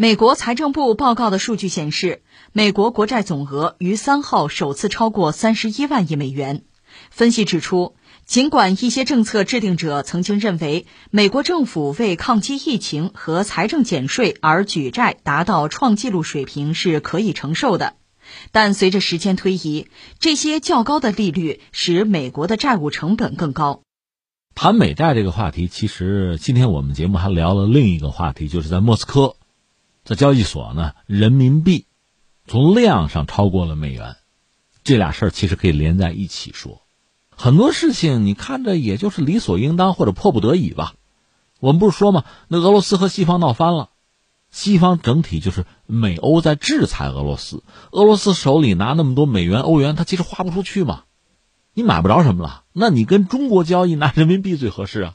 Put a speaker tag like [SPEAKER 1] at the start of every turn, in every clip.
[SPEAKER 1] 美国财政部报告的数据显示，美国国债总额于三号首次超过三十一万亿美元。分析指出，尽管一些政策制定者曾经认为美国政府为抗击疫情和财政减税而举债达到创纪录水平是可以承受的，但随着时间推移，这些较高的利率使美国的债务成本更高。
[SPEAKER 2] 谈美债这个话题，其实今天我们节目还聊了另一个话题，就是在莫斯科。在交易所呢，人民币从量上超过了美元，这俩事儿其实可以连在一起说。很多事情你看着也就是理所应当或者迫不得已吧。我们不是说吗？那俄罗斯和西方闹翻了，西方整体就是美欧在制裁俄罗斯，俄罗斯手里拿那么多美元、欧元，他其实花不出去嘛，你买不着什么了。那你跟中国交易拿人民币最合适啊。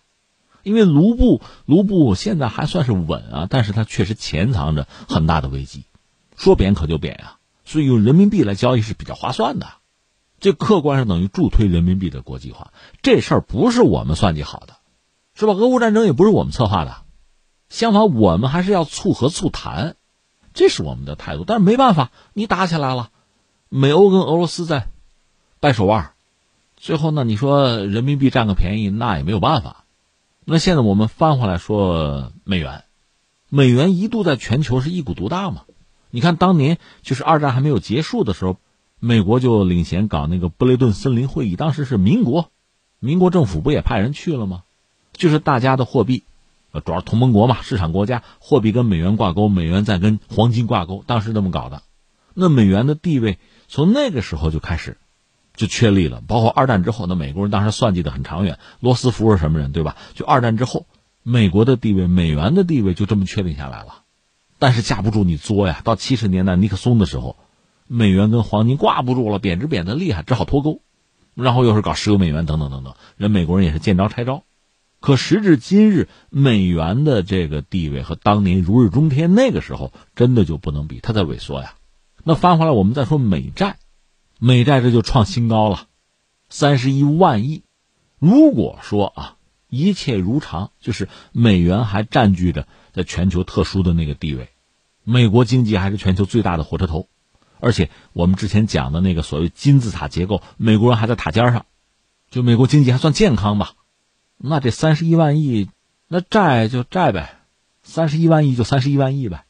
[SPEAKER 2] 因为卢布，卢布现在还算是稳啊，但是它确实潜藏着很大的危机，说贬可就贬啊，所以用人民币来交易是比较划算的，这客观上等于助推人民币的国际化。这事儿不是我们算计好的，是吧？俄乌战争也不是我们策划的，相反，我们还是要促和促谈，这是我们的态度。但是没办法，你打起来了，美欧跟俄罗斯在掰手腕，最后呢，你说人民币占个便宜，那也没有办法。那现在我们翻回来说美元，美元一度在全球是一股独大嘛？你看当年就是二战还没有结束的时候，美国就领衔搞那个布雷顿森林会议，当时是民国，民国政府不也派人去了吗？就是大家的货币，呃，主要同盟国嘛，市场国家货币跟美元挂钩，美元再跟黄金挂钩，当时这么搞的。那美元的地位从那个时候就开始。就确立了，包括二战之后，那美国人当时算计的很长远。罗斯福是什么人，对吧？就二战之后，美国的地位、美元的地位就这么确定下来了。但是架不住你作呀，到七十年代尼克松的时候，美元跟黄金挂不住了，贬值贬得厉害，只好脱钩，然后又是搞石油美元等等等等。人美国人也是见招拆招。可时至今日，美元的这个地位和当年如日中天那个时候真的就不能比，它在萎缩呀。那翻回来，我们再说美债。美债这就创新高了，三十一万亿。如果说啊，一切如常，就是美元还占据着在全球特殊的那个地位，美国经济还是全球最大的火车头，而且我们之前讲的那个所谓金字塔结构，美国人还在塔尖上，就美国经济还算健康吧？那这三十一万亿，那债就债呗，三十一万亿就三十一万亿呗，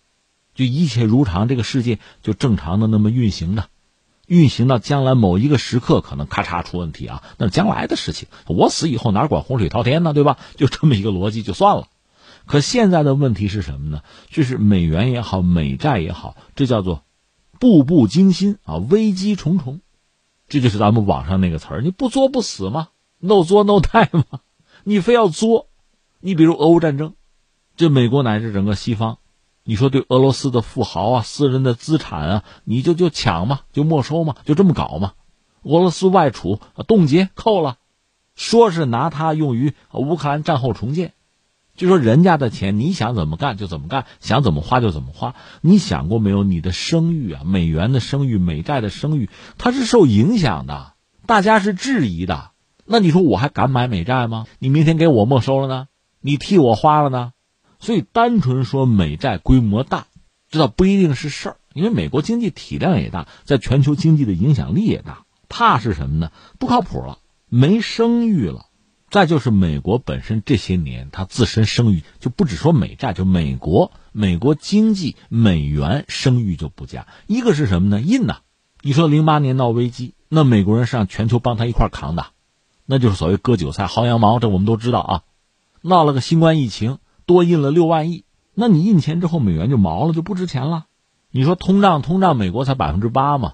[SPEAKER 2] 就一切如常，这个世界就正常的那么运行着。运行到将来某一个时刻，可能咔嚓出问题啊，那是将来的事情。我死以后哪管洪水滔天呢，对吧？就这么一个逻辑就算了。可现在的问题是什么呢？就是美元也好，美债也好，这叫做步步惊心啊，危机重重。这就是咱们网上那个词儿，你不作不死吗？no 作 no die 吗？你非要作，你比如俄乌战争，这美国乃至整个西方。你说对俄罗斯的富豪啊、私人的资产啊，你就就抢嘛，就没收嘛，就这么搞嘛？俄罗斯外储冻结扣了，说是拿它用于乌克兰战后重建，就说人家的钱你想怎么干就怎么干，想怎么花就怎么花。你想过没有？你的声誉啊，美元的声誉、美债的声誉，它是受影响的，大家是质疑的。那你说我还敢买美债吗？你明天给我没收了呢？你替我花了呢？所以，单纯说美债规模大，这倒不一定是事儿。因为美国经济体量也大，在全球经济的影响力也大。怕是什么呢？不靠谱了，没声誉了。再就是美国本身这些年，它自身声誉就不只说美债，就美国美国经济美元声誉就不佳。一个是什么呢？印呐，你说零八年闹危机，那美国人是让全球帮他一块扛的，那就是所谓割韭菜、薅羊毛，这我们都知道啊。闹了个新冠疫情。多印了六万亿，那你印钱之后，美元就毛了，就不值钱了。你说通胀，通胀美国才百分之八嘛？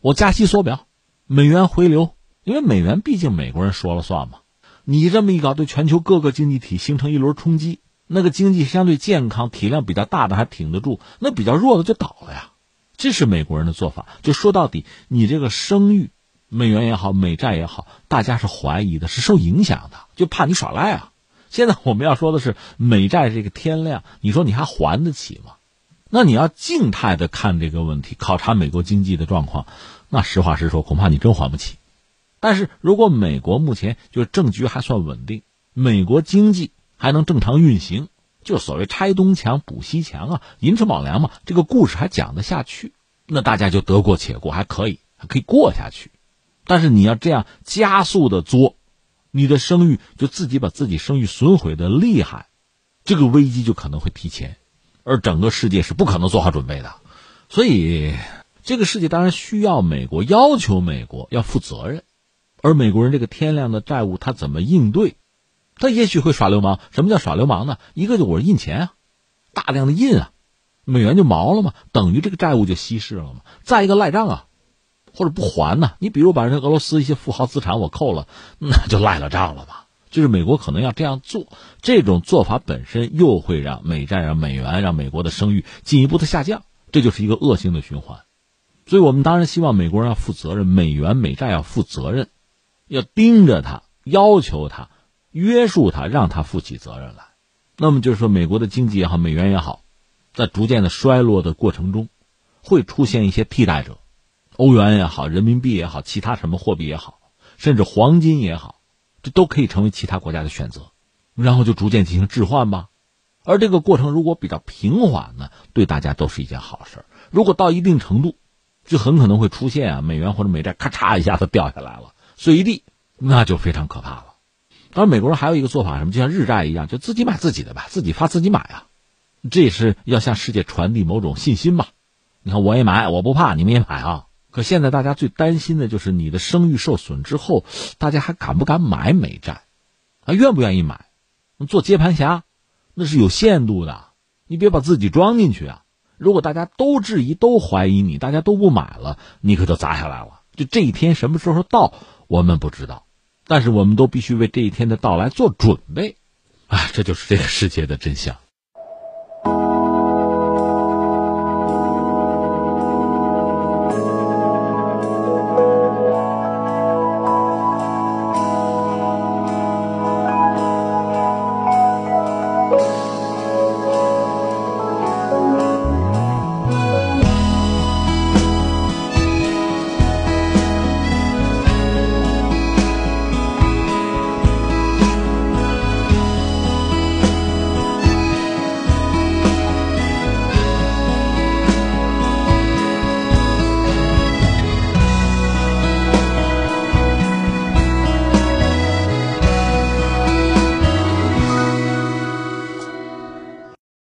[SPEAKER 2] 我加息缩表，美元回流，因为美元毕竟美国人说了算嘛。你这么一搞，对全球各个经济体形成一轮冲击，那个经济相对健康、体量比较大的还挺得住，那比较弱的就倒了呀。这是美国人的做法。就说到底，你这个声誉，美元也好，美债也好，大家是怀疑的，是受影响的，就怕你耍赖啊。现在我们要说的是美债这个天量，你说你还还得起吗？那你要静态的看这个问题，考察美国经济的状况，那实话实说，恐怕你真还不起。但是如果美国目前就是政局还算稳定，美国经济还能正常运行，就所谓拆东墙补西墙啊，寅吃卯粮嘛，这个故事还讲得下去，那大家就得过且过，还可以，还可以过下去。但是你要这样加速的作，你的声誉就自己把自己声誉损毁的厉害，这个危机就可能会提前，而整个世界是不可能做好准备的。所以，这个世界当然需要美国，要求美国要负责任。而美国人这个天量的债务，他怎么应对？他也许会耍流氓。什么叫耍流氓呢？一个就我印钱啊，大量的印啊，美元就毛了嘛，等于这个债务就稀释了嘛。再一个赖账啊，或者不还呢？你比如把人俄罗斯一些富豪资产我扣了，那就赖了账了吧？就是美国可能要这样做，这种做法本身又会让美债、让美元、让美国的声誉进一步的下降，这就是一个恶性的循环。所以我们当然希望美国人要负责任，美元、美债要负责任。要盯着他，要求他，约束他，让他负起责任来。那么就是说，美国的经济也好，美元也好，在逐渐的衰落的过程中，会出现一些替代者，欧元也好，人民币也好，其他什么货币也好，甚至黄金也好，这都可以成为其他国家的选择。然后就逐渐进行置换吧。而这个过程如果比较平缓呢，对大家都是一件好事。如果到一定程度，就很可能会出现啊，美元或者美债咔嚓一下子掉下来了。碎一地，那就非常可怕了。当然，美国人还有一个做法，什么就像日债一样，就自己买自己的吧，自己发自己买啊。这也是要向世界传递某种信心吧。你看，我也买，我不怕，你们也买啊。可现在大家最担心的就是你的声誉受损之后，大家还敢不敢买美债？还愿不愿意买？做接盘侠，那是有限度的。你别把自己装进去啊。如果大家都质疑、都怀疑你，大家都不买了，你可就砸下来了。就这一天什么时候到？我们不知道，但是我们都必须为这一天的到来做准备，哎，这就是这个世界的真相。